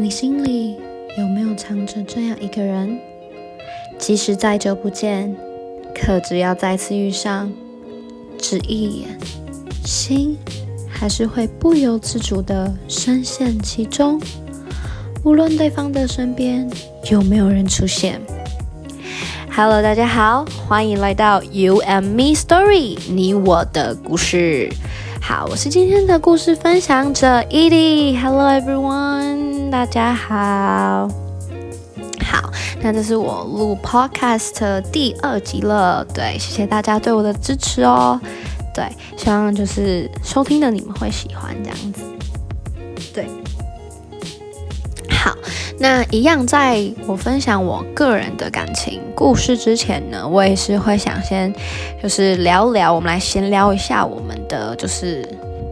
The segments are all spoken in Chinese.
你心里有没有藏着这样一个人？即使再久不见，可只要再次遇上，只一眼，心还是会不由自主地深陷其中。无论对方的身边有没有人出现。Hello，大家好，欢迎来到 You and Me Story，你我的故事。好，我是今天的故事分享者 Edie。Hello everyone，大家好。好，那这是我录 Podcast 第二集了。对，谢谢大家对我的支持哦。对，希望就是收听的你们会喜欢这样子。对。好，那一样，在我分享我个人的感情故事之前呢，我也是会想先就是聊聊，我们来闲聊一下我们的就是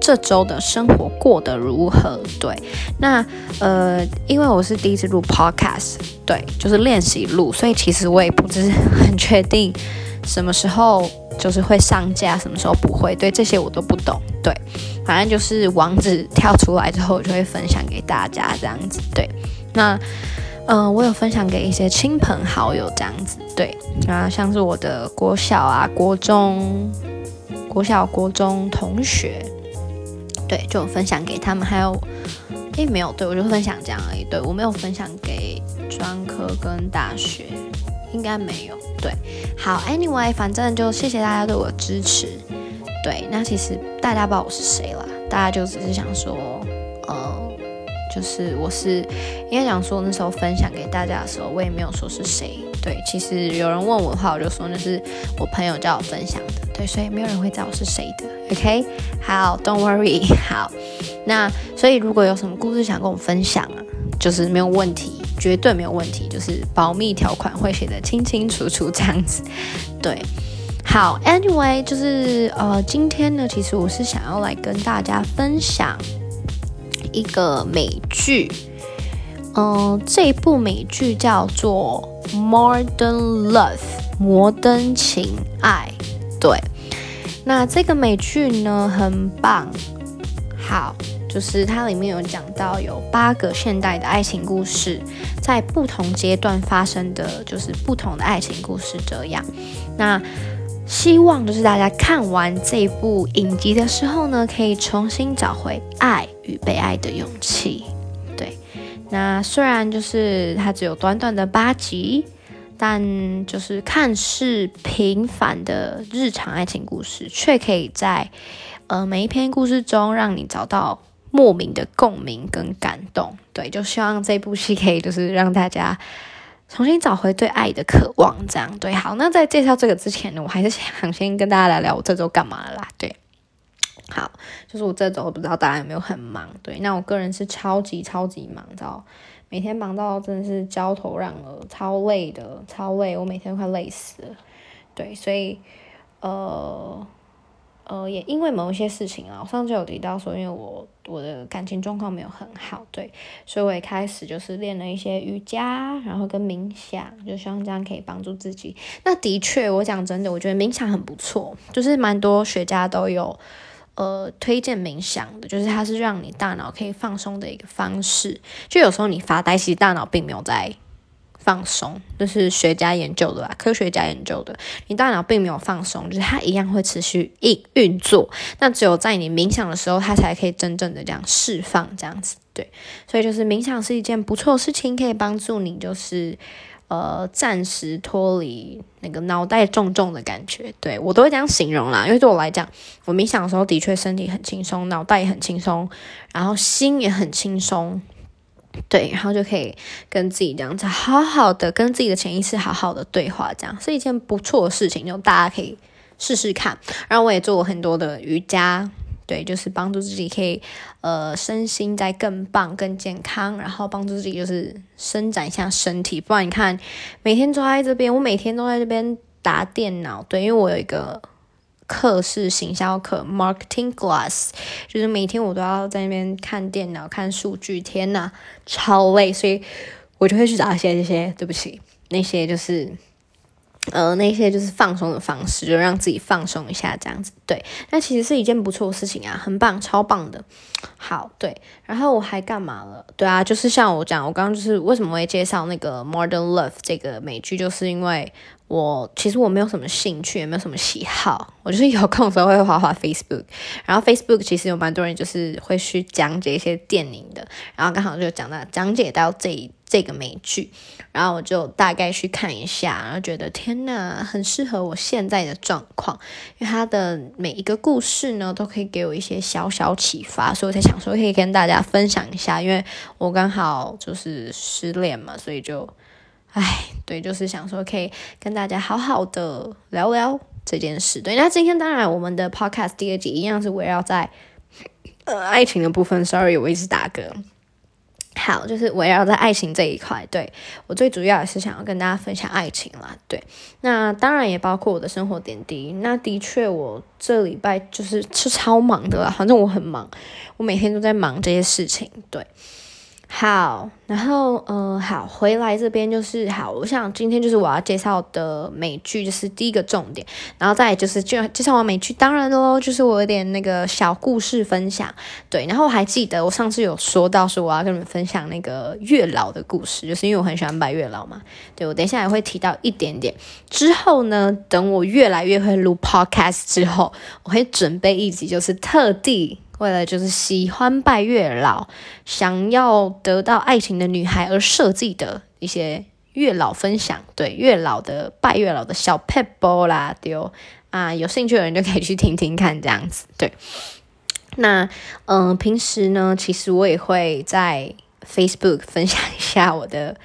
这周的生活过得如何。对，那呃，因为我是第一次录 podcast，对，就是练习录，所以其实我也不是很确定什么时候就是会上架，什么时候不会，对这些我都不懂。对，反正就是网址跳出来之后，我就会分享给大家这样子。对。那，嗯，我有分享给一些亲朋好友这样子，对，啊，像是我的国小啊、国中、国小、国中同学，对，就分享给他们。还有，诶，没有，对我就分享这样而已。对我没有分享给专科跟大学，应该没有。对，好，Anyway，反正就谢谢大家对我的支持。对，那其实大家不知道我是谁了，大家就只是想说。就是我是应该讲说那时候分享给大家的时候，我也没有说是谁。对，其实有人问我的话，我就说那是我朋友叫我分享的。对，所以没有人会知道我是谁的。OK，好，Don't worry。好，那所以如果有什么故事想跟我分享啊，就是没有问题，绝对没有问题，就是保密条款会写的清清楚楚这样子。对，好，Anyway，就是呃，今天呢，其实我是想要来跟大家分享。一个美剧，嗯，这部美剧叫做《Modern Love》摩登情爱。对，那这个美剧呢很棒，好，就是它里面有讲到有八个现代的爱情故事，在不同阶段发生的就是不同的爱情故事这样。那希望就是大家看完这部影集的时候呢，可以重新找回爱与被爱的勇气。对，那虽然就是它只有短短的八集，但就是看似平凡的日常爱情故事，却可以在呃每一篇故事中让你找到莫名的共鸣跟感动。对，就希望这部戏可以就是让大家。重新找回对爱的渴望，这样对好。那在介绍这个之前呢，我还是想先跟大家聊聊我这周干嘛了啦。对，好，就是我这周不知道大家有没有很忙。对，那我个人是超级超级忙，知道每天忙到真的是焦头烂额，超累的，超累，我每天快累死了。对，所以呃。呃，也因为某一些事情啊，我上次有提到说，因为我我的感情状况没有很好，对，所以我也开始就是练了一些瑜伽，然后跟冥想，就希望这样可以帮助自己。那的确，我讲真的，我觉得冥想很不错，就是蛮多学家都有呃推荐冥想的，就是它是让你大脑可以放松的一个方式。就有时候你发呆，其实大脑并没有在。放松，这是学家研究的吧？科学家研究的，你大脑并没有放松，就是它一样会持续运运作。那只有在你冥想的时候，它才可以真正的这样释放，这样子。对，所以就是冥想是一件不错的事情，可以帮助你，就是呃暂时脱离那个脑袋重重的感觉。对我都会这样形容啦，因为对我来讲，我冥想的时候的确身体很轻松，脑袋也很轻松，然后心也很轻松。对，然后就可以跟自己这样子好好的跟自己的潜意识好好的对话，这样是一件不错的事情，就大家可以试试看。然后我也做过很多的瑜伽，对，就是帮助自己可以呃身心在更棒、更健康，然后帮助自己就是伸展一下身体。不然你看，每天坐在这边，我每天都在这边打电脑，对，因为我有一个。课是行销课，marketing class，就是每天我都要在那边看电脑、看数据，天呐，超累，所以我就会去找一些这些，对不起，那些就是呃，那些就是放松的方式，就让自己放松一下，这样子。对，那其实是一件不错的事情啊，很棒，超棒的。好，对，然后我还干嘛了？对啊，就是像我讲，我刚刚就是为什么会介绍那个《Modern Love》这个美剧，就是因为我其实我没有什么兴趣，也没有什么喜好，我就是有空的时候会滑滑 Facebook，然后 Facebook 其实有蛮多人就是会去讲解一些电影的，然后刚好就讲到讲解到这一。这个美剧，然后我就大概去看一下，然后觉得天呐，很适合我现在的状况，因为它的每一个故事呢，都可以给我一些小小启发，所以我才想说可以跟大家分享一下，因为我刚好就是失恋嘛，所以就，唉，对，就是想说可以跟大家好好的聊聊这件事。对，那今天当然我们的 podcast 第二集一样是围绕在呃爱情的部分，sorry，我一直打嗝。好，就是围绕在爱情这一块，对我最主要也是想要跟大家分享爱情啦。对，那当然也包括我的生活点滴。那的确，我这礼拜就是是超忙的啦，反正我很忙，我每天都在忙这些事情。对。好，然后嗯，好，回来这边就是好。我想今天就是我要介绍的美剧，就是第一个重点，然后再就是就介绍完美剧，当然喽，就是我有点那个小故事分享。对，然后我还记得我上次有说到说我要跟你们分享那个月老的故事，就是因为我很喜欢拜月老嘛。对我等一下也会提到一点点。之后呢，等我越来越会录 podcast 之后，我会准备一集，就是特地。为了就是喜欢拜月老，想要得到爱情的女孩而设计的一些月老分享，对月老的拜月老的小 pebble 啦，丢啊，有兴趣的人就可以去听听看，这样子对。那嗯，平时呢，其实我也会在 Facebook 分享一下我的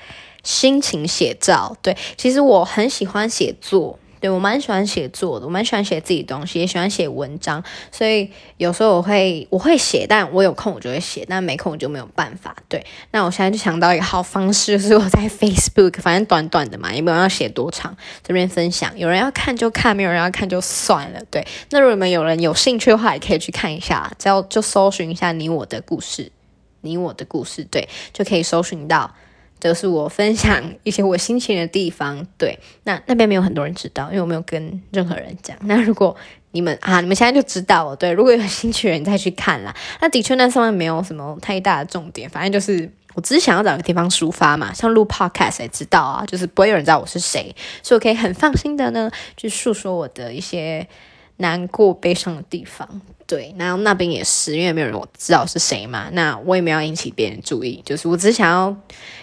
心情写照，对，其实我很喜欢写作。对我蛮喜欢写作的，我蛮喜欢写自己东西，也喜欢写文章，所以有时候我会我会写，但我有空我就会写，但没空我就没有办法。对，那我现在就想到一个好方式，就是我在 Facebook，反正短短的嘛，也没有要写多长，这边分享，有人要看就看，没有人要看就算了。对，那如果你们有人有兴趣的话，也可以去看一下，只要就搜寻一下你我的故事，你我的故事，对，就可以搜寻到。这是我分享一些我心情的地方，对，那那边没有很多人知道，因为我没有跟任何人讲。那如果你们啊，你们现在就知道了，对，如果有兴趣的人再去看啦。那的确那上面没有什么太大的重点，反正就是我只是想要找个地方抒发嘛，像录 podcast 也知道啊，就是不会有人知道我是谁，所以我可以很放心的呢，去诉说我的一些。难过、悲伤的地方，对，然后那边也是，因为没有人我知道是谁嘛，那我也没有引起别人注意，就是我只想要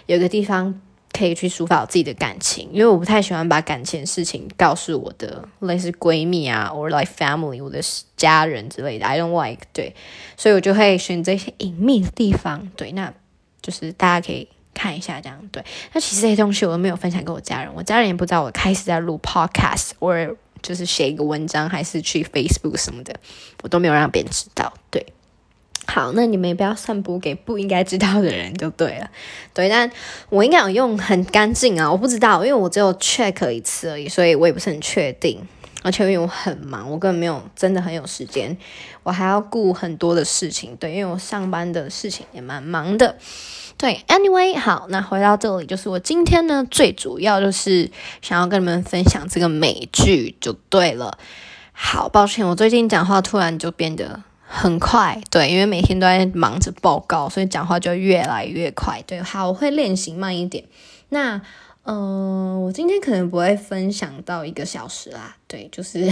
有一个地方可以去抒发我自己的感情，因为我不太喜欢把感情事情告诉我的类似闺蜜啊，or like family，我的家人之类的，I don't like，对，所以我就会选择一些隐秘的地方，对，那就是大家可以看一下这样，对，那其实这些东西我都没有分享给我家人，我家人也不知道我开始在录 podcast or。就是写一个文章，还是去 Facebook 什么的，我都没有让别人知道。对，好，那你们也不要散播给不应该知道的人就对了。对，但我应该有用很干净啊，我不知道，因为我只有 check 一次而已，所以我也不是很确定。而且因为我很忙，我根本没有真的很有时间，我还要顾很多的事情。对，因为我上班的事情也蛮忙的。对，Anyway，好，那回到这里，就是我今天呢，最主要就是想要跟你们分享这个美剧就对了。好，抱歉，我最近讲话突然就变得很快，对，因为每天都在忙着报告，所以讲话就越来越快。对，好，我会练习慢一点。那。嗯，我今天可能不会分享到一个小时啦。对，就是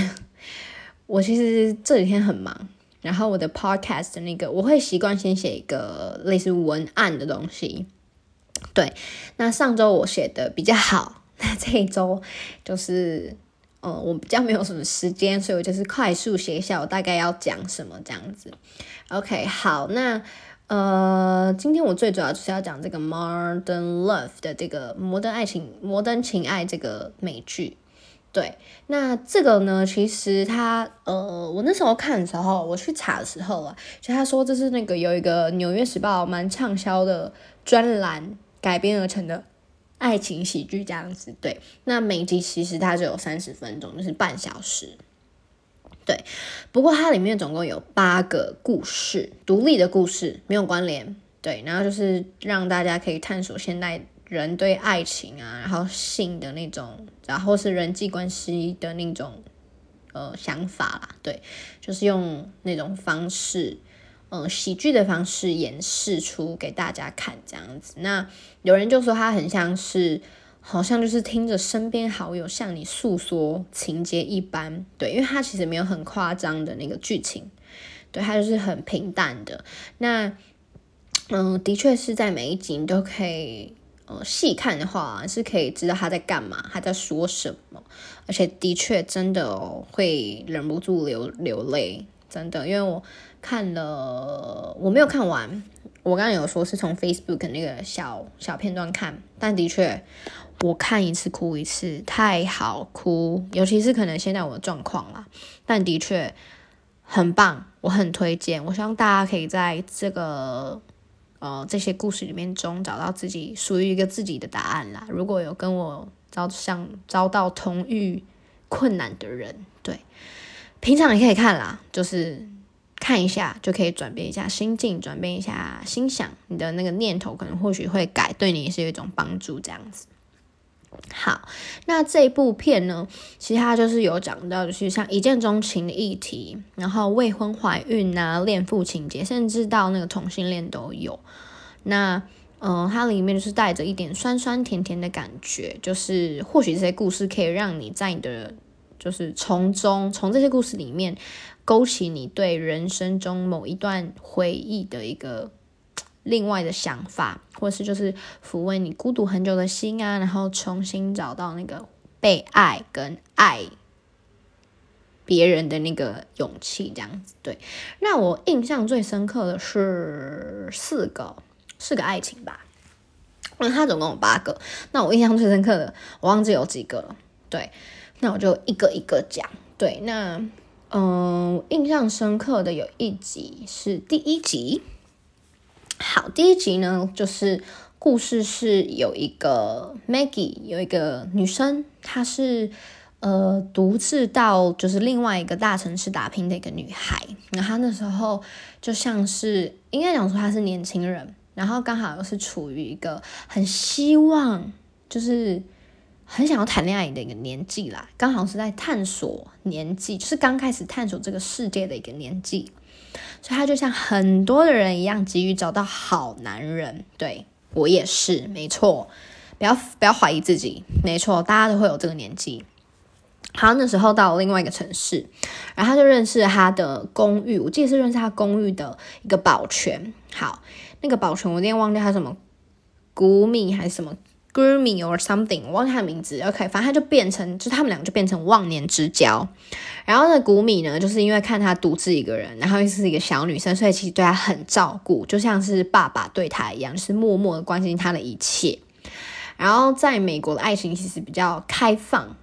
我其实这几天很忙，然后我的 podcast 那个我会习惯先写一个类似文案的东西。对，那上周我写的比较好，那这一周就是嗯，我比较没有什么时间，所以我就是快速写一下我大概要讲什么这样子。OK，好，那。呃，今天我最主要就是要讲这个《Modern Love》的这个摩登爱情、摩登情爱这个美剧。对，那这个呢，其实它呃，我那时候看的时候，我去查的时候啊，就他说这是那个有一个《纽约时报》蛮畅销的专栏改编而成的爱情喜剧这样子。对，那每集其实它只有三十分钟，就是半小时。对，不过它里面总共有八个故事，独立的故事，没有关联。对，然后就是让大家可以探索现代人对爱情啊，然后性的那种，然后是人际关系的那种呃想法啦，对，就是用那种方式，嗯，喜剧的方式演示出给大家看这样子。那有人就说他很像是，好像就是听着身边好友向你诉说情节一般，对，因为他其实没有很夸张的那个剧情，对他就是很平淡的。那嗯，的确是在每一集你都可以。呃，细看的话是可以知道他在干嘛，他在说什么，而且的确真的会忍不住流流泪，真的，因为我看了，我没有看完，我刚刚有说是从 Facebook 那个小小片段看，但的确我看一次哭一次，太好哭，尤其是可能现在我的状况啦，但的确很棒，我很推荐，我希望大家可以在这个。呃，这些故事里面中找到自己属于一个自己的答案啦。如果有跟我遭像遭到同遇困难的人，对，平常也可以看啦，就是看一下就可以转变一下心境，转变一下心想，你的那个念头可能或许会改，对你也是有一种帮助，这样子。好，那这部片呢，其实它就是有讲到，就是像一见钟情的议题，然后未婚怀孕啊、恋父情节，甚至到那个同性恋都有。那，嗯，它里面就是带着一点酸酸甜甜的感觉，就是或许这些故事可以让你在你的，就是从中从这些故事里面勾起你对人生中某一段回忆的一个。另外的想法，或是就是抚慰你孤独很久的心啊，然后重新找到那个被爱跟爱别人的那个勇气，这样子。对，那我印象最深刻的是四个，四个爱情吧。那他总共有八个，那我印象最深刻的，我忘记有几个了。对，那我就一个一个讲。对，那嗯，印象深刻的有一集是第一集。好，第一集呢，就是故事是有一个 Maggie，有一个女生，她是呃独自到就是另外一个大城市打拼的一个女孩。那她那时候就像是应该讲说她是年轻人，然后刚好又是处于一个很希望就是很想要谈恋爱的一个年纪啦，刚好是在探索年纪，就是刚开始探索这个世界的一个年纪。所以他就像很多的人一样，急于找到好男人。对我也是，没错。不要不要怀疑自己，没错，大家都会有这个年纪。好，那时候到了另外一个城市，然后他就认识他的公寓，我记得是认识他公寓的一个保全。好，那个保全我有点忘记他什么古米还是什么。Gurmy or something，我忘记他的名字。OK，反正他就变成，就他们两个就变成忘年之交。然后呢，古米呢，就是因为看他独自一个人，然后又是一个小女生，所以其实对他很照顾，就像是爸爸对他一样，就是默默的关心他的一切。然后在美国的爱情其实比较开放，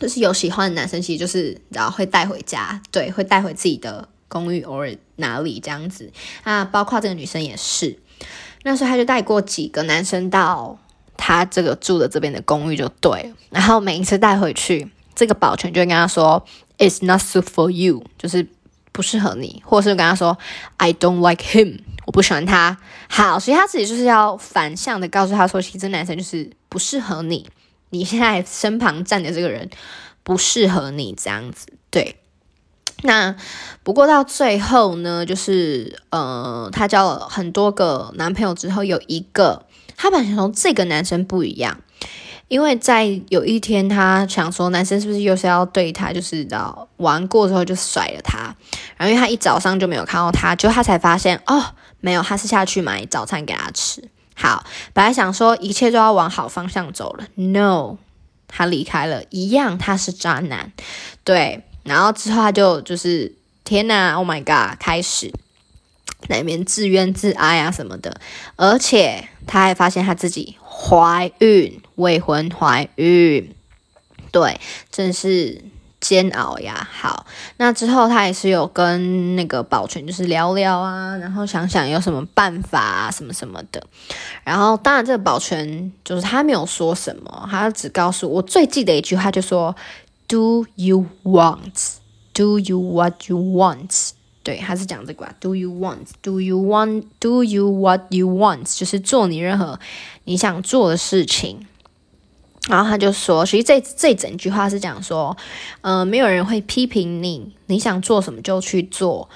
就是有喜欢的男生，其实就是然后会带回家，对，会带回自己的公寓或者哪里这样子。那包括这个女生也是，那时候他就带过几个男生到。他这个住的这边的公寓就对，然后每一次带回去，这个保全就会跟他说，It's not suit for you，就是不适合你，或者是跟他说，I don't like him，我不喜欢他。好，所以他自己就是要反向的告诉他说，其实男生就是不适合你，你现在身旁站的这个人不适合你这样子。对，那不过到最后呢，就是呃，他交了很多个男朋友之后，有一个。他本来想说这个男生不一样，因为在有一天他想说男生是不是又是要对他就是到玩过之后就甩了他，然后因为他一早上就没有看到他，就他才发现哦没有，他是下去买早餐给他吃。好，本来想说一切都要往好方向走了，no，他离开了，一样他是渣男，对，然后之后他就就是天哪，Oh my god，开始。那边自怨自哀啊什么的，而且她还发现她自己怀孕，未婚怀孕，对，真是煎熬呀。好，那之后她也是有跟那个保全就是聊聊啊，然后想想有什么办法啊什么什么的。然后当然这个保全就是他没有说什么，他只告诉我最记得一句话，就说 “Do you want? Do you what you want?” 对，他是讲这个啊？Do you want? Do you want? Do you what you want? 就是做你任何你想做的事情。然后他就说，其实这这整句话是讲说，呃，没有人会批评你，你想做什么就去做，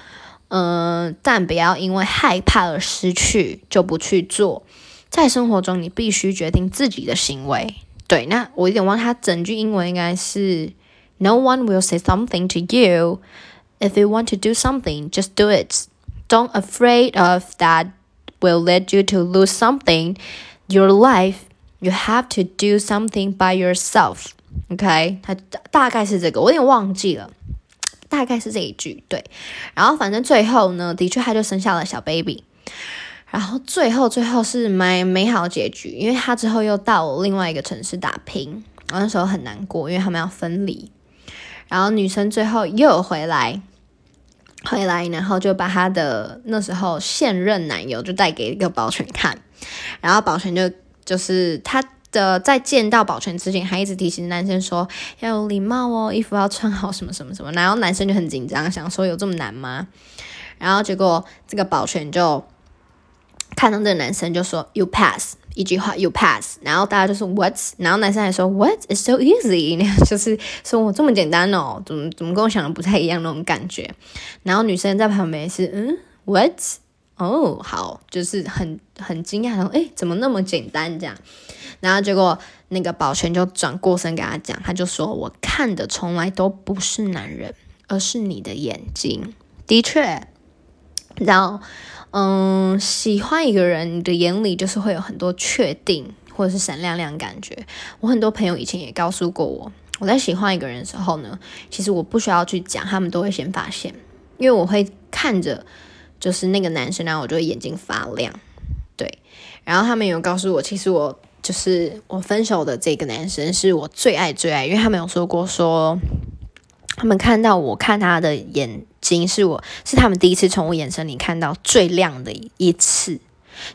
嗯，但不要因为害怕而失去就不去做。在生活中，你必须决定自己的行为。对，那我有点忘，他整句英文应该是，No one will say something to you if you want to do something, just do it. Don't afraid of that will lead you to lose something. Your life, you have to do something by yourself. OK，他大概是这个，我有点忘记了，大概是这一句。对，然后反正最后呢，的确他就生下了小 baby。然后最后最后是美美好结局，因为他之后又到另外一个城市打拼，我那时候很难过，因为他们要分离。然后女生最后又回来，回来，然后就把她的那时候现任男友就带给一个保全看，然后保全就就是他的在见到保全之前，还一直提醒男生说要有礼貌哦，衣服要穿好什么什么什么。然后男生就很紧张，想说有这么难吗？然后结果这个保全就。看到这个男生就说 “You pass” 一句话 “You pass”，然后大家就说 "What's"，然后男生还说 “What is so easy”，就是说我这么简单哦，怎么怎么跟我想的不太一样那种感觉。然后女生在旁边是嗯 "What's"，哦好，就是很很惊讶，说诶，怎么那么简单这样？然后结果那个保全就转过身给他讲，他就说我看的从来都不是男人，而是你的眼睛。的确，然后。嗯，喜欢一个人，你的眼里就是会有很多确定，或者是闪亮亮感觉。我很多朋友以前也告诉过我，我在喜欢一个人的时候呢，其实我不需要去讲，他们都会先发现，因为我会看着，就是那个男生，然后我就会眼睛发亮。对，然后他们有告诉我，其实我就是我分手的这个男生是我最爱最爱，因为他们有说过说。他们看到我看他的眼睛，是我是他们第一次从我眼神里看到最亮的一次。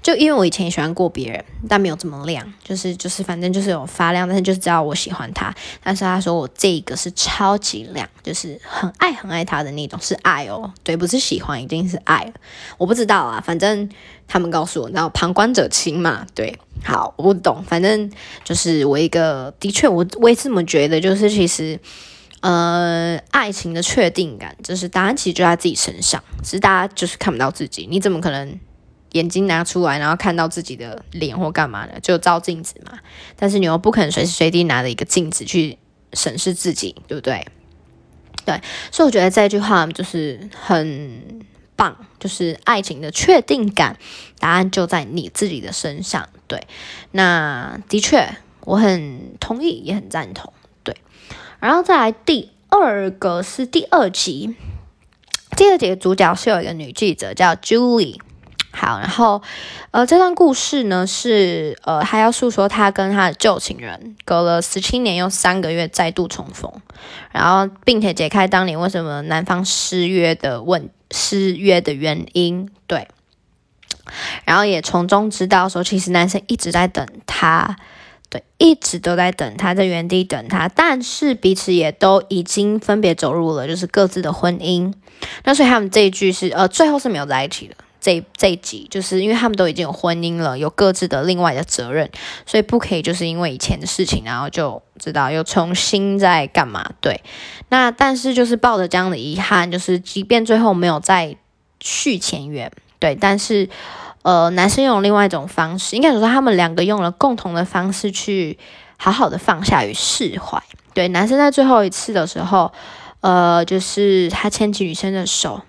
就因为我以前也喜欢过别人，但没有这么亮，就是就是反正就是有发亮，但是就是知道我喜欢他。但是他说我这个是超级亮，就是很爱很爱他的那种，是爱哦，对，不是喜欢，一定是爱。我不知道啊，反正他们告诉我，然后旁观者清嘛，对，好，我不懂，反正就是我一个，的确我我也这么觉得，就是其实。呃，爱情的确定感，就是答案其实就在自己身上，只是大家就是看不到自己。你怎么可能眼睛拿出来，然后看到自己的脸或干嘛呢？就照镜子嘛。但是你又不可能随时随地拿着一个镜子去审视自己，对不对？对，所以我觉得这句话就是很棒，就是爱情的确定感，答案就在你自己的身上。对，那的确我很同意，也很赞同。然后再来第二个是第二集，第二集的主角是有一个女记者叫 Julie。好，然后呃，这段故事呢是呃，她要诉说她跟她的旧情人隔了十七年又三个月再度重逢，然后并且解开当年为什么男方失约的问失约的原因。对，然后也从中知道说，其实男生一直在等她。对，一直都在等他，在原地等他，但是彼此也都已经分别走入了就是各自的婚姻。那所以他们这一句是呃，最后是没有在一起的。这这一集就是因为他们都已经有婚姻了，有各自的另外的责任，所以不可以就是因为以前的事情，然后就知道又重新在干嘛。对，那但是就是抱着这样的遗憾，就是即便最后没有再续前缘，对，但是。呃，男生用另外一种方式，应该说他们两个用了共同的方式去好好的放下与释怀。对，男生在最后一次的时候，呃，就是他牵起女生的手，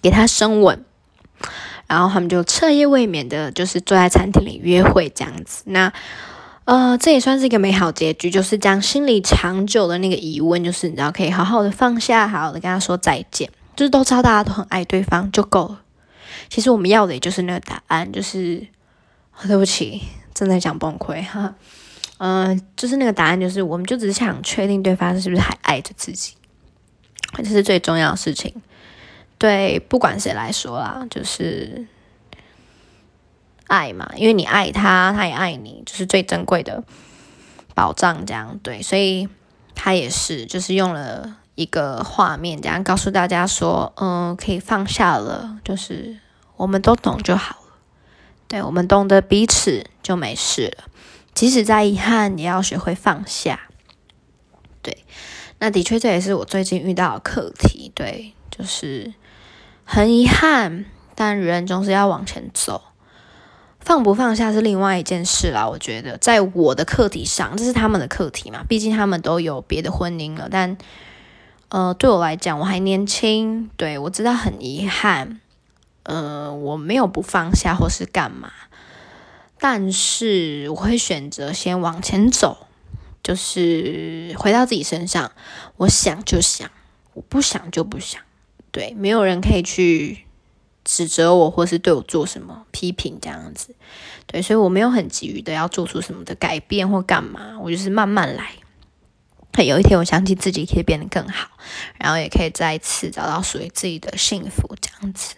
给她深吻，然后他们就彻夜未眠的，就是坐在餐厅里约会这样子。那呃，这也算是一个美好结局，就是将心里长久的那个疑问，就是你知道，可以好好的放下，好好的跟他说再见，就是都知道大家都很爱对方就够了。其实我们要的也就是那个答案，就是对不起，正在讲崩溃哈，嗯，就是那个答案，就是我们就只是想确定对方是不是还爱着自己，这是最重要的事情。对，不管谁来说啦，就是爱嘛，因为你爱他，他也爱你，就是最珍贵的保障。这样对，所以他也是，就是用了。一个画面，这样告诉大家说，嗯，可以放下了，就是我们都懂就好了。对，我们懂得彼此就没事了。即使再遗憾，也要学会放下。对，那的确这也是我最近遇到的课题。对，就是很遗憾，但人总是要往前走。放不放下是另外一件事啦。我觉得，在我的课题上，这是他们的课题嘛，毕竟他们都有别的婚姻了。但，呃，对我来讲，我还年轻，对我知道很遗憾，呃，我没有不放下或是干嘛，但是我会选择先往前走，就是回到自己身上，我想就想，我不想就不想，对，没有人可以去。指责我，或是对我做什么批评这样子，对，所以我没有很急于的要做出什么的改变或干嘛，我就是慢慢来。有一天，我相信自己可以变得更好，然后也可以再次找到属于自己的幸福这样子，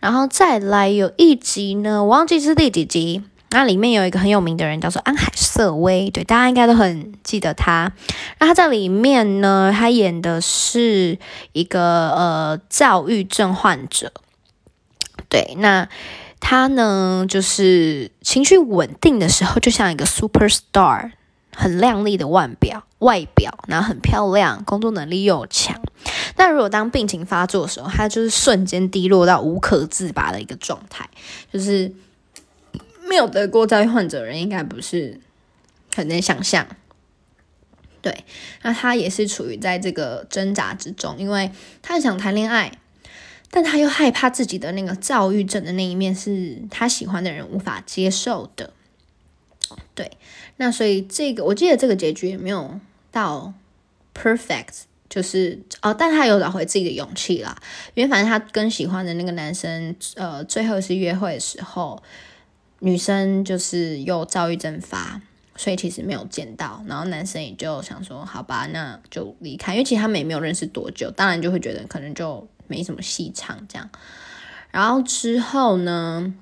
然后再来有一集呢，我忘记是第几集。那里面有一个很有名的人，叫做安海瑟薇，对，大家应该都很记得他。那他在里面呢，他演的是一个呃躁郁症患者，对，那他呢就是情绪稳定的时候，就像一个 super star，很亮丽的外表，外表，然后很漂亮，工作能力又强。但如果当病情发作的时候，他就是瞬间低落到无可自拔的一个状态，就是。没有得过躁郁患者人应该不是很能想象，对，那他也是处于在这个挣扎之中，因为他很想谈恋爱，但他又害怕自己的那个躁郁症的那一面是他喜欢的人无法接受的，对，那所以这个我记得这个结局也没有到 perfect，就是哦，但他有找回自己的勇气啦，因为反正他跟喜欢的那个男生，呃，最后一次约会的时候。女生就是又躁郁症发，所以其实没有见到。然后男生也就想说，好吧，那就离开。因为其实他们也没有认识多久，当然就会觉得可能就没什么戏唱这样。然后之后呢，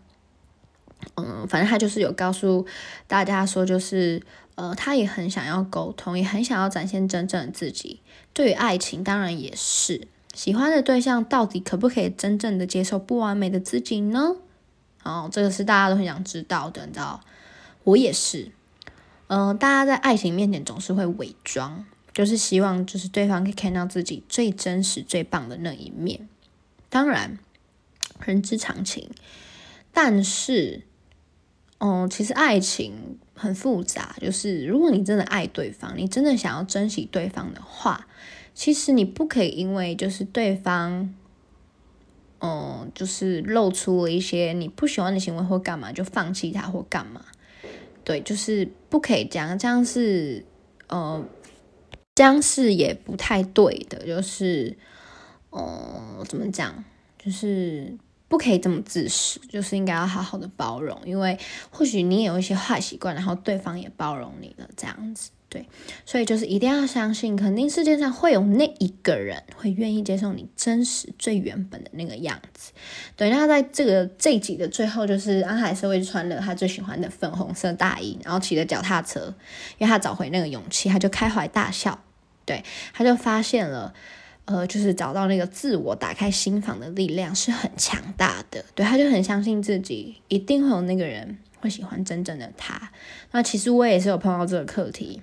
嗯，反正他就是有告诉大家说，就是呃，他也很想要沟通，也很想要展现真正的自己。对于爱情，当然也是喜欢的对象，到底可不可以真正的接受不完美的自己呢？哦，这个是大家都很想知道的，你知道？我也是。嗯，大家在爱情面前总是会伪装，就是希望就是对方可以看到自己最真实、最棒的那一面。当然，人之常情。但是，嗯，其实爱情很复杂。就是如果你真的爱对方，你真的想要珍惜对方的话，其实你不可以因为就是对方。嗯，就是露出了一些你不喜欢的行为或干嘛，就放弃他或干嘛。对，就是不可以这样，这样是呃，这样是也不太对的。就是，嗯，怎么讲？就是不可以这么自私，就是应该要好好的包容，因为或许你有一些坏习惯，然后对方也包容你了，这样子。对，所以就是一定要相信，肯定世界上会有那一个人会愿意接受你真实最原本的那个样子。对，那在这个这一集的最后，就是安海瑟薇穿了他最喜欢的粉红色大衣，然后骑着脚踏车，因为他找回那个勇气，他就开怀大笑。对，他就发现了，呃，就是找到那个自我打开心房的力量是很强大的。对，他就很相信自己一定会有那个人会喜欢真正的他。那其实我也是有碰到这个课题。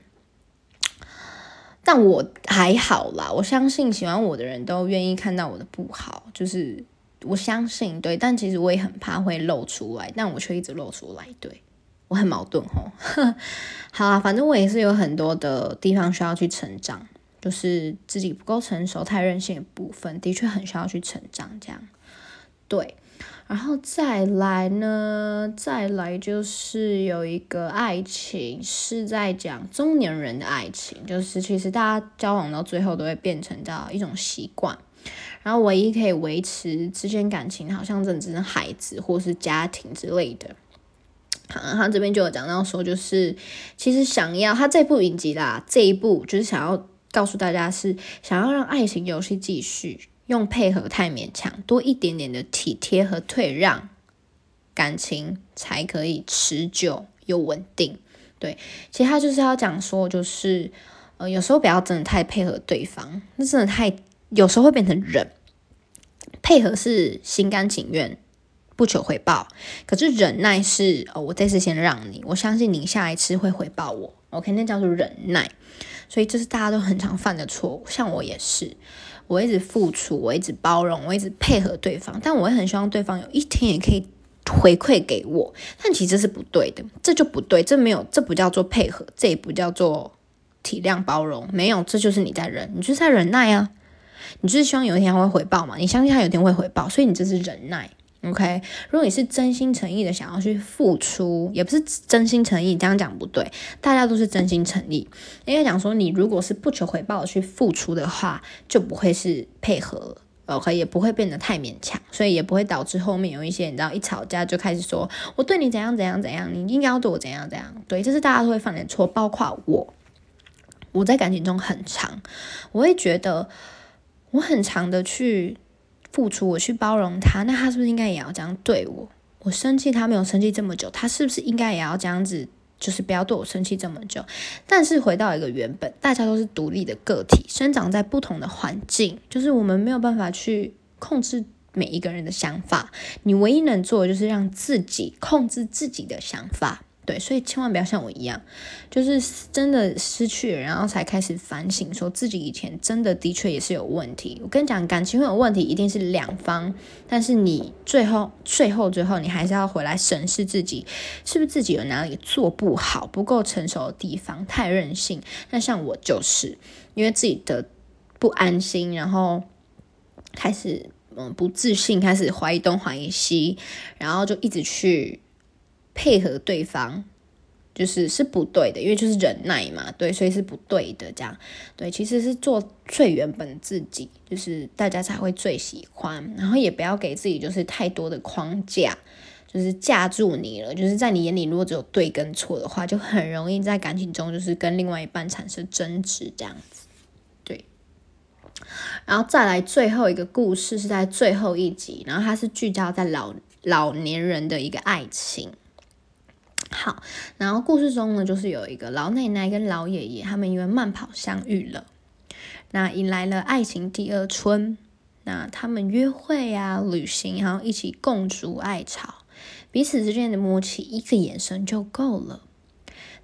但我还好啦，我相信喜欢我的人都愿意看到我的不好，就是我相信对。但其实我也很怕会露出来，但我却一直露出来，对我很矛盾吼。好啊，反正我也是有很多的地方需要去成长，就是自己不够成熟、太任性的部分，的确很需要去成长。这样对。然后再来呢，再来就是有一个爱情是在讲中年人的爱情，就是其实大家交往到最后都会变成到一种习惯，然后唯一可以维持之间感情，好像只是孩子或是家庭之类的。好，他这边就有讲到说，就是其实想要他这部影集啦，这一部就是想要告诉大家是想要让爱情游戏继续。用配合太勉强，多一点点的体贴和退让，感情才可以持久又稳定。对，其实他就是要讲说，就是，呃，有时候不要真的太配合对方，那真的太有时候会变成忍。配合是心甘情愿，不求回报，可是忍耐是哦，我这次先让你，我相信你下一次会回报我。OK，那叫做忍耐。所以这是大家都很常犯的错误，像我也是，我一直付出，我一直包容，我一直配合对方，但我也很希望对方有一天也可以回馈给我，但其实是不对的，这就不对，这没有，这不叫做配合，这也不叫做体谅包容，没有，这就是你在忍，你就是在忍耐啊，你就是希望有一天他会回报嘛，你相信他有一天会回报，所以你这是忍耐。OK，如果你是真心诚意的想要去付出，也不是真心诚意，这样讲不对。大家都是真心诚意，应该讲说，你如果是不求回报的去付出的话，就不会是配合，OK，也不会变得太勉强，所以也不会导致后面有一些你知道一吵架就开始说我对你怎样怎样怎样，你应该要对我怎样怎样。对，这是大家都会犯的错，包括我，我在感情中很长，我会觉得我很长的去。付出，我去包容他，那他是不是应该也要这样对我？我生气，他没有生气这么久，他是不是应该也要这样子？就是不要对我生气这么久。但是回到一个原本，大家都是独立的个体，生长在不同的环境，就是我们没有办法去控制每一个人的想法。你唯一能做的就是让自己控制自己的想法。对，所以千万不要像我一样，就是真的失去了，然后才开始反省，说自己以前真的的确也是有问题。我跟你讲，感情会有问题，一定是两方，但是你最后、最后、最后，你还是要回来审视自己，是不是自己有哪里做不好、不够成熟的地方，太任性。那像我就是因为自己的不安心，然后开始嗯不自信，开始怀疑东怀疑西，然后就一直去。配合对方就是是不对的，因为就是忍耐嘛，对，所以是不对的。这样对，其实是做最原本自己，就是大家才会最喜欢。然后也不要给自己就是太多的框架，就是架住你了。就是在你眼里，如果只有对跟错的话，就很容易在感情中就是跟另外一半产生争执这样子。对，然后再来最后一个故事是在最后一集，然后它是聚焦在老老年人的一个爱情。好，然后故事中呢，就是有一个老奶奶跟老爷爷，他们因为慢跑相遇了，那迎来了爱情第二春。那他们约会啊，旅行，然后一起共筑爱巢，彼此之间的默契，一个眼神就够了。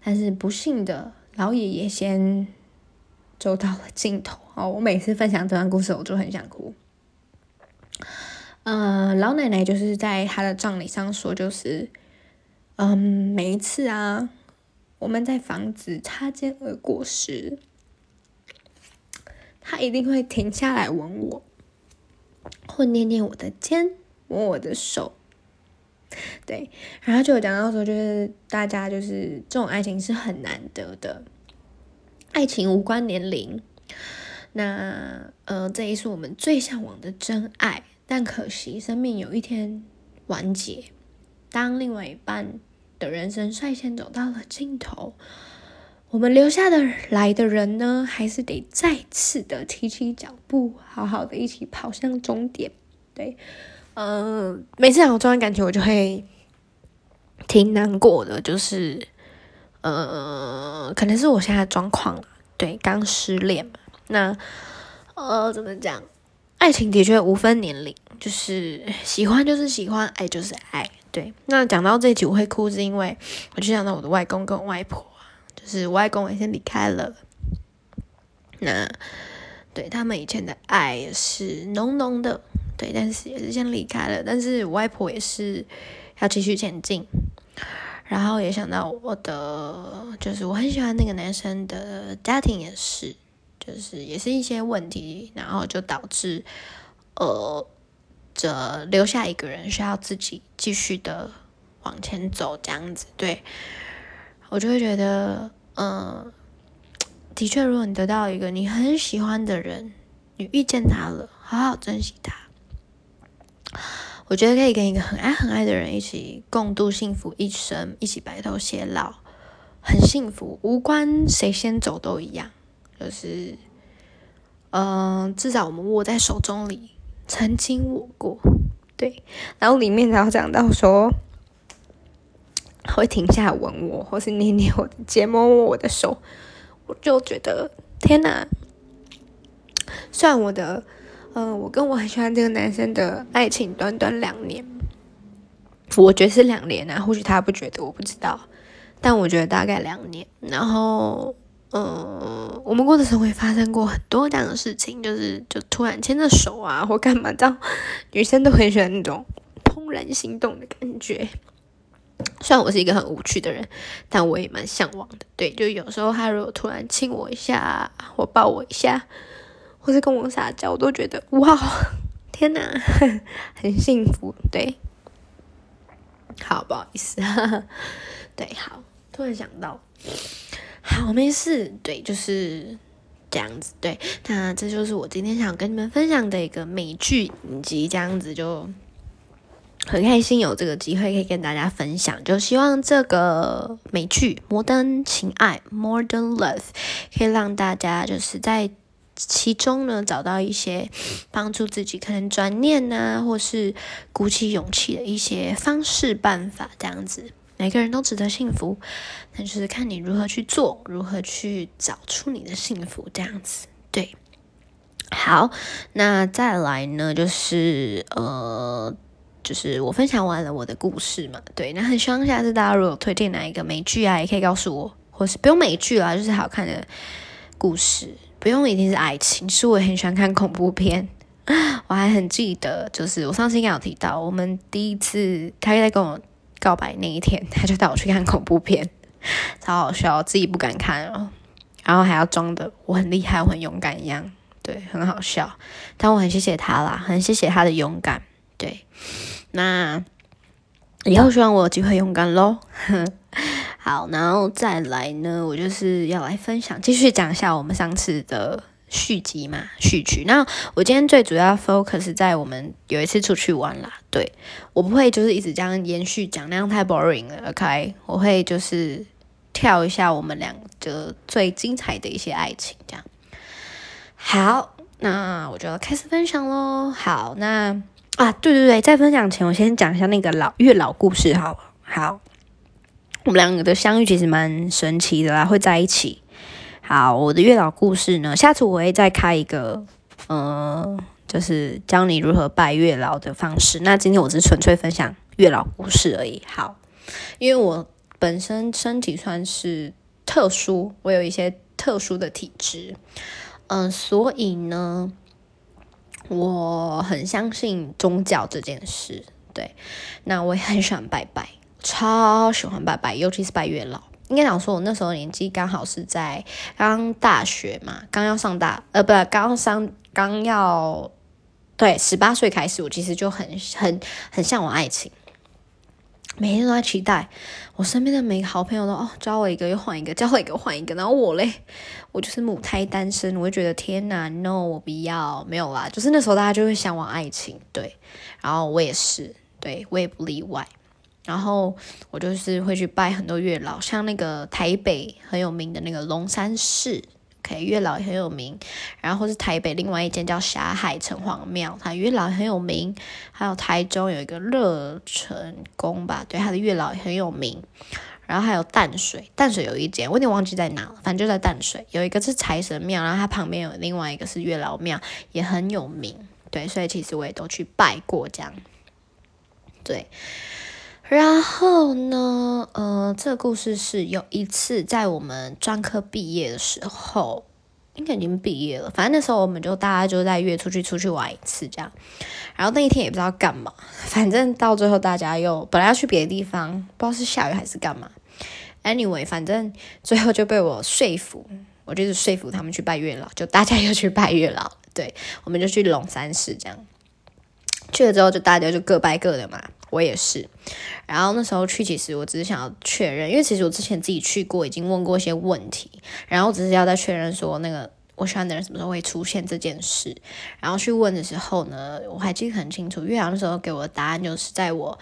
但是不幸的，老爷爷先走到了尽头。哦，我每次分享这段故事，我就很想哭。呃，老奶奶就是在她的葬礼上说，就是。嗯，每一次啊，我们在房子擦肩而过时，他一定会停下来吻我，或捏捏我的肩，摸我的手。对，然后就有讲到说，就是大家就是这种爱情是很难得的，爱情无关年龄。那呃，这也是我们最向往的真爱，但可惜生命有一天完结。当另外一半的人生率先走到了尽头，我们留下的来的人呢，还是得再次的提起脚步，好好的一起跑向终点。对，呃，每次讲这段感情，我就会挺难过的，就是呃，可能是我现在状况，对，刚失恋嘛。那呃，怎么讲？爱情的确无分年龄，就是喜欢就是喜欢，爱就是爱。对，那讲到这集我会哭，是因为我就想到我的外公跟我外婆，就是外公也先离开了。那对他们以前的爱也是浓浓的，对，但是也是先离开了。但是我外婆也是要继续前进。然后也想到我的，就是我很喜欢那个男生的家庭也是，就是也是一些问题，然后就导致呃。着留下一个人，需要自己继续的往前走，这样子，对我就会觉得，嗯，的确，如果你得到一个你很喜欢的人，你遇见他了，好好珍惜他。我觉得可以跟一个很爱很爱的人一起共度幸福一生，一起白头偕老，很幸福，无关谁先走都一样，就是，嗯，至少我们握在手中里。曾经我过，对，然后里面然后讲到说，会停下吻我，或是捏捏我的肩，摸摸我的手，我就觉得天哪！虽然我的，嗯，我跟我很喜欢这个男生的爱情短短两年，我觉得是两年啊，或许他不觉得，我不知道，但我觉得大概两年。然后，嗯，我们过的时候会发生过很多这样的事情，就是就突然牵着手啊，或干嘛，这样女生都很喜欢那种怦然心动的感觉。虽然我是一个很无趣的人，但我也蛮向往的。对，就有时候他如果突然亲我一下，或抱我一下。或是跟我撒娇，我都觉得哇，天哪，很幸福。对，好，不好意思，对，好，突然想到，好，没事，对，就是这样子，对，那这就是我今天想跟你们分享的一个美剧以及这样子就很开心有这个机会可以跟大家分享，就希望这个美剧《摩登情爱》（Modern Love） 可以让大家就是在。其中呢，找到一些帮助自己可能转念呐，或是鼓起勇气的一些方式办法，这样子，每个人都值得幸福，那就是看你如何去做，如何去找出你的幸福，这样子。对，好，那再来呢，就是呃，就是我分享完了我的故事嘛，对，那很希望下次大家如果推荐哪一个美剧啊，也可以告诉我，或是不用美剧啦，就是好看的故事。不用一定是爱情，是我很喜欢看恐怖片。我还很记得，就是我上次应该有提到，我们第一次他在跟我告白那一天，他就带我去看恐怖片，超好笑，自己不敢看哦，然后还要装的我很厉害，我很勇敢一样，对，很好笑。但我很谢谢他啦，很谢谢他的勇敢。对，那以后希望我有机会勇敢喽。好，然后再来呢，我就是要来分享，继续讲一下我们上次的续集嘛，序曲。那我今天最主要 focus 在我们有一次出去玩啦，对我不会就是一直这样延续讲，那样太 boring 了。OK，我会就是跳一下我们两个最精彩的一些爱情，这样。好，那我就要开始分享喽。好，那啊，对对对，在分享前，我先讲一下那个老月老故事，好好。我们两个的相遇其实蛮神奇的啦，会在一起。好，我的月老故事呢，下次我会再开一个，嗯，就是教你如何拜月老的方式。那今天我是纯粹分享月老故事而已。好，因为我本身身体算是特殊，我有一些特殊的体质，嗯，所以呢，我很相信宗教这件事。对，那我也很喜欢拜拜。超喜欢拜拜，尤其是拜月老。应该讲说，我那时候年纪刚好是在刚大学嘛，刚要上大，呃，不，刚上刚要对十八岁开始，我其实就很很很向往爱情，每天都在期待。我身边的每个好朋友都哦，交我一个又换一个，交我一个换一个，然后我嘞，我就是母胎单身，我会觉得天哪，no，我不要，没有啦。就是那时候大家就会向往爱情，对，然后我也是，对我也不例外。然后我就是会去拜很多月老，像那个台北很有名的那个龙山寺，OK，月老也很有名。然后是台北另外一间叫霞海城隍庙，它月老很有名。还有台中有一个乐成宫吧，对，它的月老也很有名。然后还有淡水，淡水有一间，我有点忘记在哪了，反正就在淡水有一个是财神庙，然后它旁边有另外一个是月老庙，也很有名。对，所以其实我也都去拜过这样。对。然后呢，呃，这个故事是有一次在我们专科毕业的时候，应该已经毕业了。反正那时候我们就大家就在约出去出去玩一次这样。然后那一天也不知道干嘛，反正到最后大家又本来要去别的地方，不知道是下雨还是干嘛。Anyway，反正最后就被我说服，我就是说服他们去拜月老，就大家又去拜月老。对，我们就去龙山寺这样。去了之后就大家就各拜各的嘛。我也是，然后那时候去，其实我只是想要确认，因为其实我之前自己去过，已经问过一些问题，然后只是要再确认说那个我喜欢的人什么时候会出现这件事。然后去问的时候呢，我还记得很清楚，月亮那时候给我的答案就是在我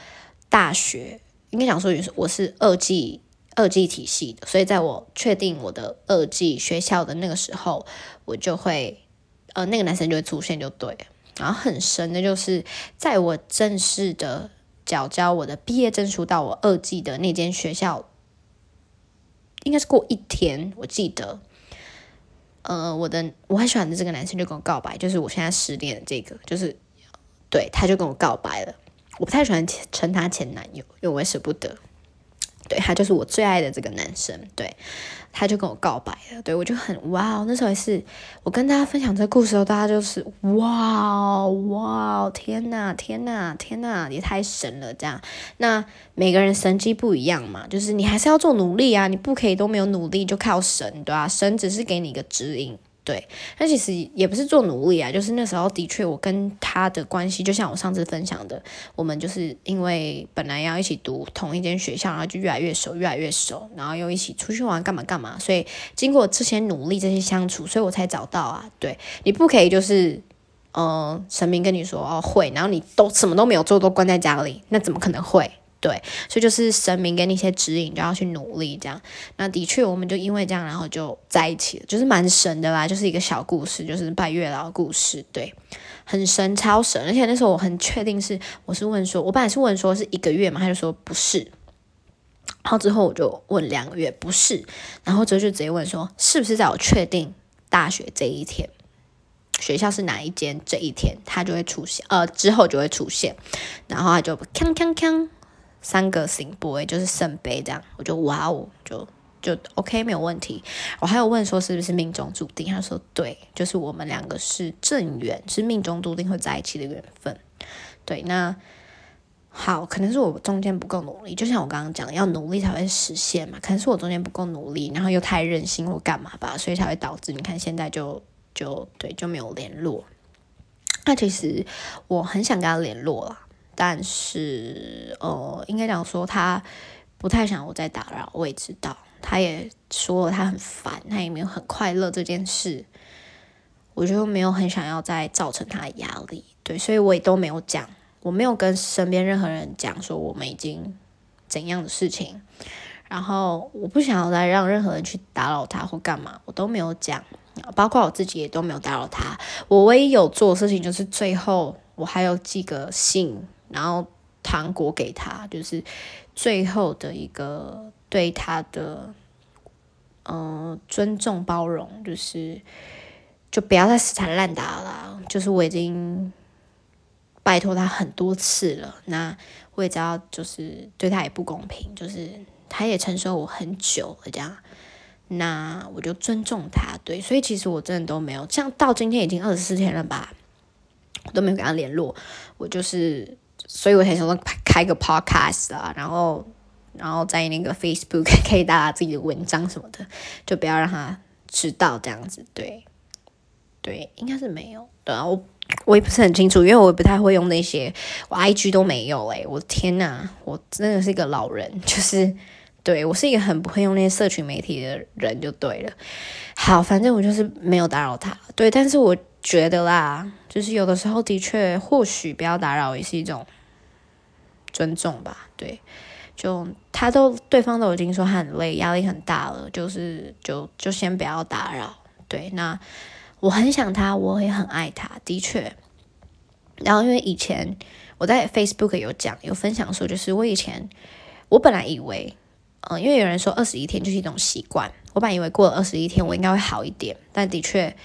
大学，应该讲说也是我是二季二季体系的，所以在我确定我的二季学校的那个时候，我就会呃那个男生就会出现就对。然后很深的就是在我正式的。缴交我的毕业证书到我二季的那间学校，应该是过一天，我记得呃，我的我很喜欢的这个男生就跟我告白，就是我现在失恋的这个，就是对，他就跟我告白了。我不太喜欢称他前男友，因为我也舍不得。对他就是我最爱的这个男生，对，他就跟我告白了，对我就很哇，那时候也是我跟大家分享这个故事的时候，大家就是哇哇，天呐天呐天呐，也太神了这样。那每个人神机不一样嘛，就是你还是要做努力啊，你不可以都没有努力就靠神，对吧？神只是给你一个指引。对，那其实也不是做努力啊，就是那时候的确，我跟他的关系，就像我上次分享的，我们就是因为本来要一起读同一间学校，然后就越来越熟，越来越熟，然后又一起出去玩，干嘛干嘛，所以经过这些努力，这些相处，所以我才找到啊。对，你不可以就是，嗯，神明跟你说哦会，然后你都什么都没有做，都关在家里，那怎么可能会？对，所以就是神明给你一些指引，就要去努力这样。那的确，我们就因为这样，然后就在一起了，就是蛮神的啦，就是一个小故事，就是拜月老故事，对，很神，超神。而且那时候我很确定是，我是问说，我本来是问说是一个月嘛，他就说不是。然后之后我就问两个月，不是。然后之后就直接问说，是不是在我确定大学这一天，学校是哪一间这一天，他就会出现，呃，之后就会出现。然后他就锵锵锵。三个圣杯就是圣杯，这样我就哇哦，就就 OK 没有问题。我还有问说是不是命中注定，他说对，就是我们两个是正缘，是命中注定会在一起的缘分。对，那好，可能是我中间不够努力，就像我刚刚讲，要努力才会实现嘛。可能是我中间不够努力，然后又太任性或干嘛吧，所以才会导致你看现在就就对就没有联络。那其实我很想跟他联络了。但是，呃，应该讲说他不太想我再打扰，我也知道，他也说了他很烦，他也没有很快乐这件事，我就没有很想要再造成他的压力，对，所以我也都没有讲，我没有跟身边任何人讲说我们已经怎样的事情，然后我不想要再让任何人去打扰他或干嘛，我都没有讲，包括我自己也都没有打扰他，我唯一有做的事情就是最后我还有寄个信。然后糖果给他，就是最后的一个对他的嗯尊重包容，就是就不要再死缠烂打了。就是我已经拜托他很多次了，那我也知道，就是对他也不公平，就是他也承受我很久了，这样，那我就尊重他。对，所以其实我真的都没有，像到今天已经二十四天了吧，我都没有跟他联络，我就是。所以我才想说开个 podcast 啊，然后，然后在那个 Facebook 可以打自己的文章什么的，就不要让他知道这样子。对，对，应该是没有。对啊，我我也不是很清楚，因为我不太会用那些，我 IG 都没有诶，我天呐，我真的是一个老人，就是对我是一个很不会用那些社群媒体的人，就对了。好，反正我就是没有打扰他。对，但是我觉得啦，就是有的时候的确，或许不要打扰也是一种。尊重吧，对，就他都对方都已经说他很累，压力很大了，就是就就先不要打扰，对。那我很想他，我也很爱他，的确。然后因为以前我在 Facebook 有讲有分享说，就是我以前我本来以为，嗯，因为有人说二十一天就是一种习惯，我本来以为过了二十一天我应该会好一点，但的确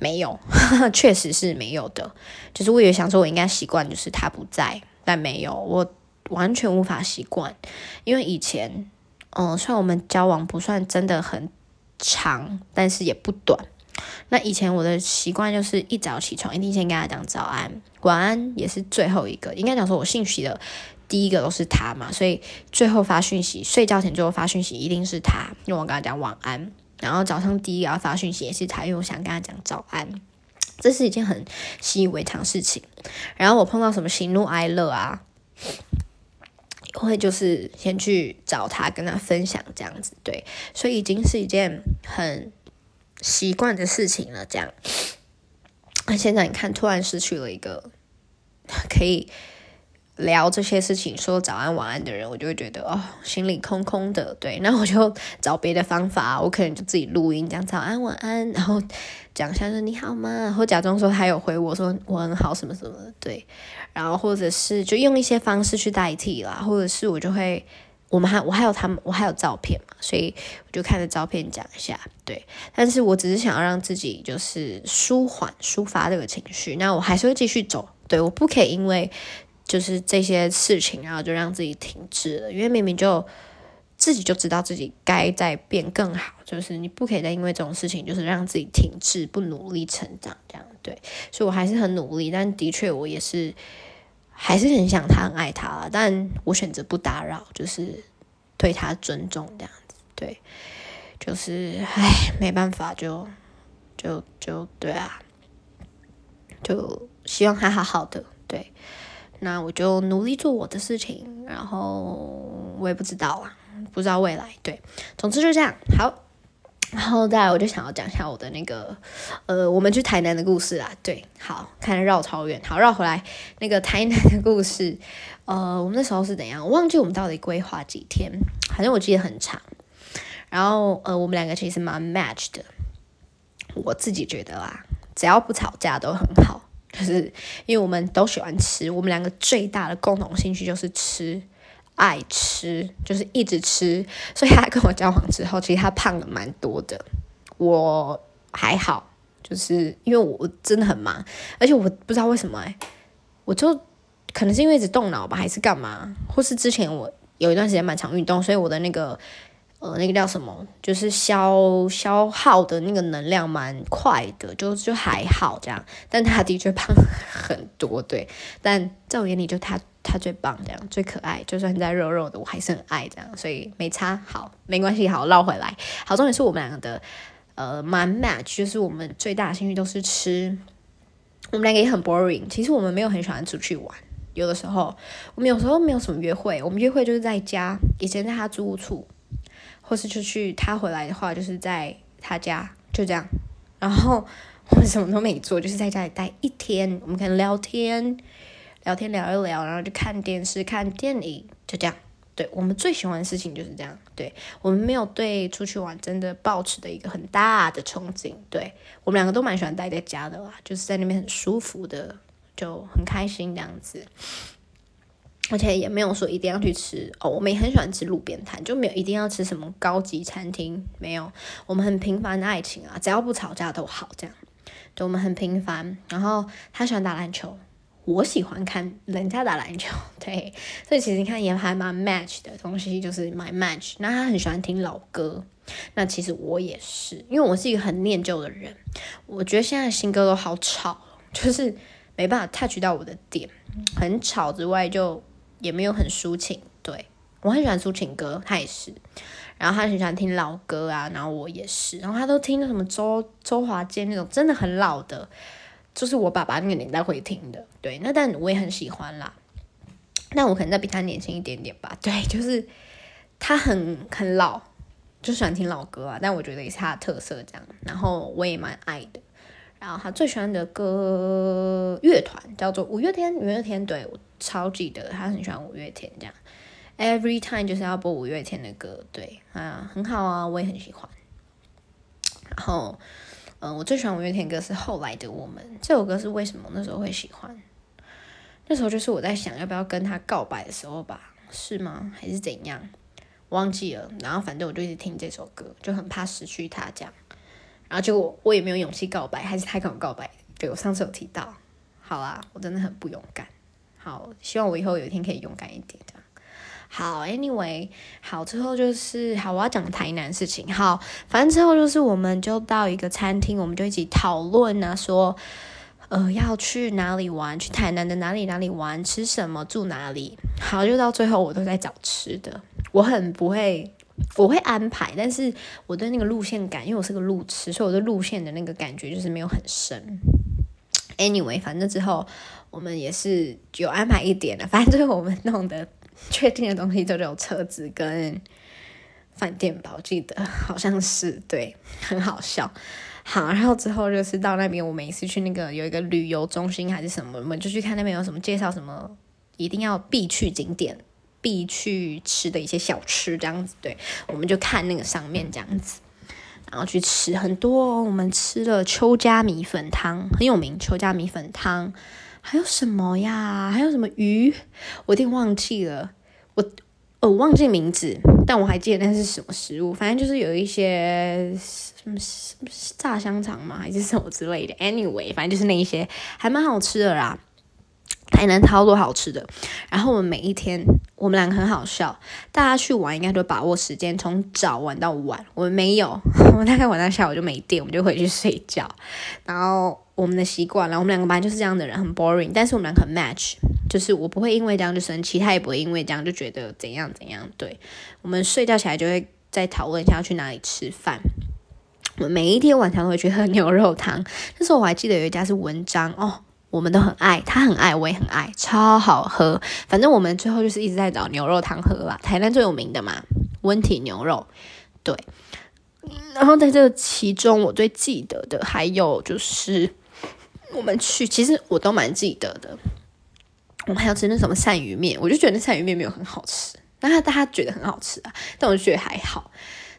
没有，确实是没有的。就是我也想说，我应该习惯，就是他不在。但没有，我完全无法习惯，因为以前，嗯，虽然我们交往不算真的很长，但是也不短。那以前我的习惯就是一早起床一定先跟他讲早安、晚安，也是最后一个。应该讲说，我信息的第一个都是他嘛，所以最后发讯息，睡觉前最后发讯息一定是他，因为我跟他讲晚安。然后早上第一个要发讯息也是他，因为我想跟他讲早安。这是一件很习以为常事情，然后我碰到什么喜怒哀乐啊，会就是先去找他跟他分享这样子，对，所以已经是一件很习惯的事情了。这样，那现在你看，突然失去了一个可以。聊这些事情，说早安晚安的人，我就会觉得哦，心里空空的。对，那我就找别的方法，我可能就自己录音讲早安晚安，然后讲一下说你好吗，然后假装说他有回我说我很好什么什么的。对，然后或者是就用一些方式去代替啦，或者是我就会我们还我还有他们，我还有照片嘛，所以我就看着照片讲一下，对。但是我只是想要让自己就是舒缓、抒发这个情绪，那我还是会继续走，对，我不可以因为就是这些事情，然后就让自己停滞了，因为明明就自己就知道自己该在变更好，就是你不可以再因为这种事情就是让自己停滞、不努力成长这样，对。所以我还是很努力，但的确我也是。还是很想他，很爱他，但我选择不打扰，就是对他尊重这样子。对，就是唉，没办法，就就就对啊，就希望他好好的。对，那我就努力做我的事情，然后我也不知道啊，不知道未来。对，总之就这样，好。然后再来，我就想要讲一下我的那个，呃，我们去台南的故事啊。对，好看绕超远，好绕回来那个台南的故事。呃，我们那时候是怎样？我忘记我们到底规划几天，反正我记得很长。然后，呃，我们两个其实蛮 match 的。我自己觉得啦，只要不吵架都很好，就是因为我们都喜欢吃，我们两个最大的共同兴趣就是吃。爱吃就是一直吃，所以他跟我交往之后，其实他胖了蛮多的。我还好，就是因为我真的很忙，而且我不知道为什么，我就可能是因为一直动脑吧，还是干嘛，或是之前我有一段时间蛮常运动，所以我的那个。呃，那个叫什么？就是消消耗的那个能量蛮快的，就就还好这样。但他的确胖 很多，对。但在我眼里，就他他最棒，这样最可爱。就算在肉肉的，我还是很爱这样，所以没差。好，没关系，好绕回来。好，重点是我们两个的呃蛮 match，就是我们最大的兴趣都是吃。我们两个也很 boring，其实我们没有很喜欢出去玩。有的时候，我们有时候没有什么约会，我们约会就是在家。以前在他租屋处。或是就去他回来的话，就是在他家就这样，然后我们什么都没做，就是在家里待一天。我们可能聊天，聊天聊一聊，然后就看电视、看电影，就这样。对我们最喜欢的事情就是这样。对我们没有对出去玩真的抱持的一个很大的憧憬。对我们两个都蛮喜欢待在家的啦，就是在那边很舒服的，就很开心这样子。而且也没有说一定要去吃哦，我们也很喜欢吃路边摊，就没有一定要吃什么高级餐厅，没有。我们很平凡的爱情啊，只要不吵架都好，这样。对，我们很平凡。然后他喜欢打篮球，我喜欢看人家打篮球，对。所以其实你看也还蛮 match 的东西，就是 my match。那他很喜欢听老歌，那其实我也是，因为我是一个很念旧的人，我觉得现在新歌都好吵，就是没办法 touch 到我的点，很吵之外就。也没有很抒情，对我很喜欢抒情歌，他也是。然后他很喜欢听老歌啊，然后我也是。然后他都听什么周周华健那种真的很老的，就是我爸爸那个年代会听的。对，那但我也很喜欢啦。那我可能再比他年轻一点点吧。对，就是他很很老，就喜欢听老歌啊。但我觉得也是他的特色这样。然后我也蛮爱的。然后他最喜欢的歌乐团叫做五月天，五月天对我超记得，他很喜欢五月天这样，every time 就是要播五月天的歌，对啊，很好啊，我也很喜欢。然后，嗯，我最喜欢五月天歌是后来的我们这首歌是为什么那时候会喜欢？那时候就是我在想要不要跟他告白的时候吧，是吗？还是怎样？忘记了。然后反正我就一直听这首歌，就很怕失去他这样。然后就我我也没有勇气告白，还是他跟我告白。对我上次有提到，好啦，我真的很不勇敢。好，希望我以后有一天可以勇敢一点。这样好，Anyway，好之后就是好，我要讲台南事情。好，反正之后就是我们就到一个餐厅，我们就一起讨论啊，说呃要去哪里玩，去台南的哪里哪里玩，吃什么，住哪里。好，就到最后我都在找吃的，我很不会。我会安排，但是我对那个路线感，因为我是个路痴，所以我对路线的那个感觉就是没有很深。Anyway，反正之后我们也是有安排一点的，反正最后我们弄的确定的东西就只有车子跟饭店吧，我记得好像是对，很好笑。好，然后之后就是到那边，我每次去那个有一个旅游中心还是什么，我们就去看那边有什么介绍什么一定要必去景点。必去吃的一些小吃，这样子，对，我们就看那个上面这样子，然后去吃很多。我们吃了邱家米粉汤，很有名。邱家米粉汤还有什么呀？还有什么鱼？我有点忘记了。我哦，我忘记名字，但我还记得那是什么食物。反正就是有一些什么炸香肠嘛，还是什么之类的。Anyway，反正就是那一些，还蛮好吃的啦。台南超多好吃的。然后我们每一天，我们两个很好笑。大家去玩应该都把握时间，从早玩到晚。我们没有，我们大概玩到下午就没电，我们就回去睡觉。然后我们的习惯了，我们两个本来就是这样的人，很 boring。但是我们两个很 match。就是我不会因为这样就生气，他也不会因为这样就觉得怎样怎样。对我们睡觉起来就会再讨论一下要去哪里吃饭。我们每一天晚上都会去喝牛肉汤。那时候我还记得有一家是文章哦，我们都很爱，他很爱，我也很爱，超好喝。反正我们最后就是一直在找牛肉汤喝啦。台南最有名的嘛，温体牛肉。对，然后在这其中，我最记得的还有就是我们去，其实我都蛮记得的。我们还要吃那什么鳝鱼面，我就觉得那鳝鱼面没有很好吃，但他大家觉得很好吃啊，但我就觉得还好，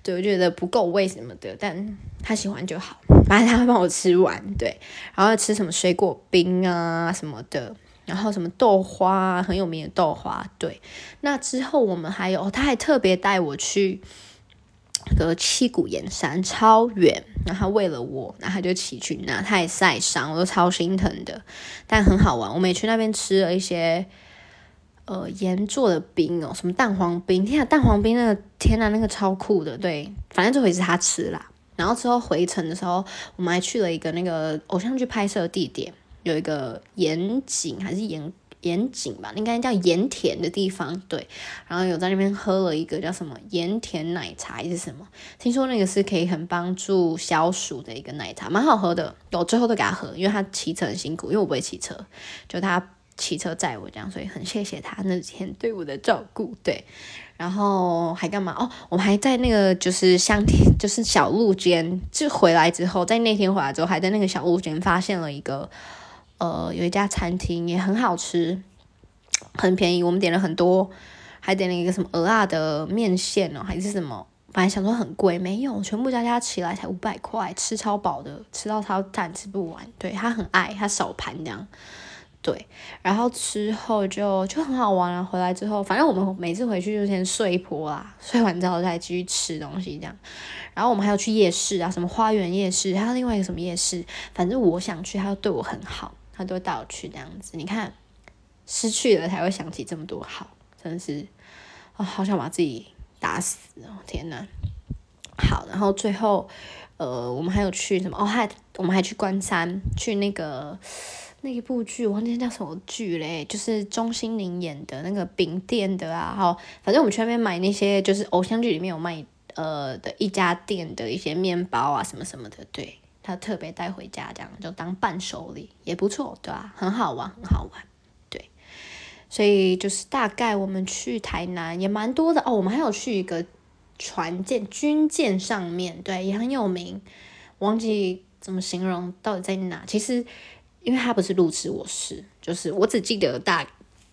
对我觉得不够味什么的，但他喜欢就好，反正他会帮我吃完，对，然后吃什么水果冰啊什么的，然后什么豆花很有名的豆花，对，那之后我们还有，他还特别带我去。个七股岩山超远，然后为了我，然后他就骑去那，他也晒伤，我都超心疼的。但很好玩，我们也去那边吃了一些呃盐做的冰哦，什么蛋黄冰，天啊，蛋黄冰那个天啊，那个超酷的。对，反正这回是他吃啦。然后之后回程的时候，我们还去了一个那个偶像剧拍摄地点，有一个盐井还是盐。盐井吧，应该叫盐田的地方，对。然后有在那边喝了一个叫什么盐田奶茶还是什么，听说那个是可以很帮助消暑的一个奶茶，蛮好喝的。我最后都给他喝，因为他骑车很辛苦，因为我不会骑车，就他骑车载我这样，所以很谢谢他那几天对我的照顾，对。然后还干嘛？哦，我们还在那个就是香田，就是小路间，就回来之后，在那天回来之后，还在那个小路间发现了一个。呃，有一家餐厅也很好吃，很便宜。我们点了很多，还点了一个什么鹅啊的面线哦，还是什么。本来想说很贵，没有，全部加加起来才五百块，吃超饱的，吃到超赞，吃不完。对他很爱，他少盘这样。对，然后之后就就很好玩了。回来之后，反正我们每次回去就先睡一波啦，睡完之后再继续吃东西这样。然后我们还要去夜市啊，什么花园夜市，还有另外一个什么夜市，反正我想去，他对我很好。他都会带我去这样子，你看，失去了才会想起这么多好，真的是啊，好想把自己打死哦！天哪，好，然后最后，呃，我们还有去什么？哦，还我们还去关山，去那个那一部剧，我忘记叫什么剧嘞，就是钟欣凌演的那个饼店的啊，好，反正我们去那边买那些，就是偶像剧里面有卖呃的一家店的一些面包啊，什么什么的，对。他特别带回家，这样就当伴手礼也不错，对吧？很好玩，很好玩，对。所以就是大概我们去台南也蛮多的哦。我们还有去一个船舰军舰上面，对，也很有名。忘记怎么形容，到底在哪？其实因为他不是路痴，我是就是我只记得大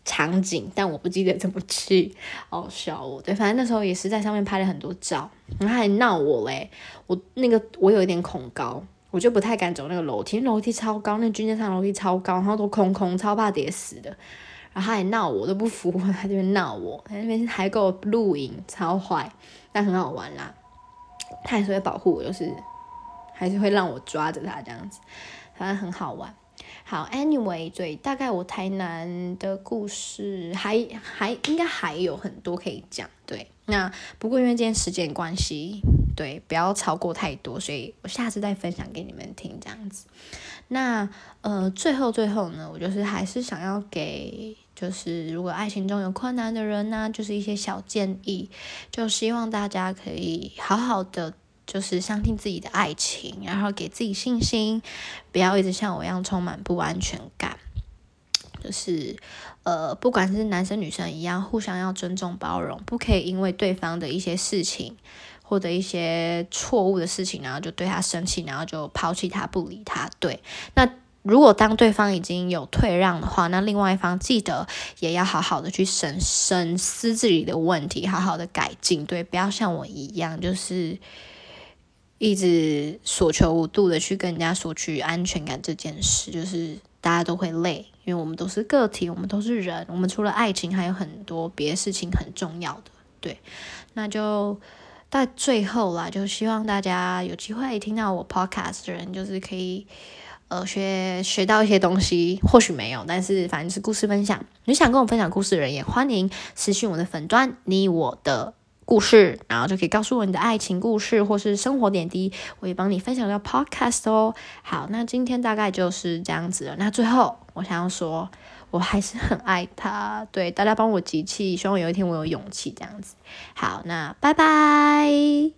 场景，但我不记得怎么去。好笑哦，对，反正那时候也是在上面拍了很多照，然后还闹我嘞。我那个我有一点恐高。我就不太敢走那个楼梯，楼梯超高，那军舰上楼梯超高，然后都空空，超怕跌死的。然后他还闹我，都不服，他这边闹我，他那边还给我录影，超坏，但很好玩啦。他还是会保护我，就是还是会让我抓着他这样子，反正很好玩。好，Anyway，对，大概我台南的故事还还应该还有很多可以讲，对。那不过因为今天时间关系。对，不要超过太多，所以我下次再分享给你们听这样子。那呃，最后最后呢，我就是还是想要给，就是如果爱情中有困难的人呢，就是一些小建议，就希望大家可以好好的，就是相信自己的爱情，然后给自己信心，不要一直像我一样充满不安全感。就是呃，不管是男生女生一样，互相要尊重包容，不可以因为对方的一些事情。或者一些错误的事情，然后就对他生气，然后就抛弃他不理他。对，那如果当对方已经有退让的话，那另外一方记得也要好好的去审审思自己的问题，好好的改进。对，不要像我一样，就是一直所求无度的去跟人家索取安全感这件事，就是大家都会累，因为我们都是个体，我们都是人，我们除了爱情还有很多别的事情很重要的。对，那就到最后啦，就希望大家有机会听到我 podcast 的人，就是可以呃学学到一些东西，或许没有，但是反正是故事分享。你想跟我分享故事的人，也欢迎私信我的粉砖，你我的。故事，然后就可以告诉我你的爱情故事或是生活点滴，我也帮你分享到 podcast 哦。好，那今天大概就是这样子了。那最后我想要说，我还是很爱他。对，大家帮我集气，希望有一天我有勇气这样子。好，那拜拜。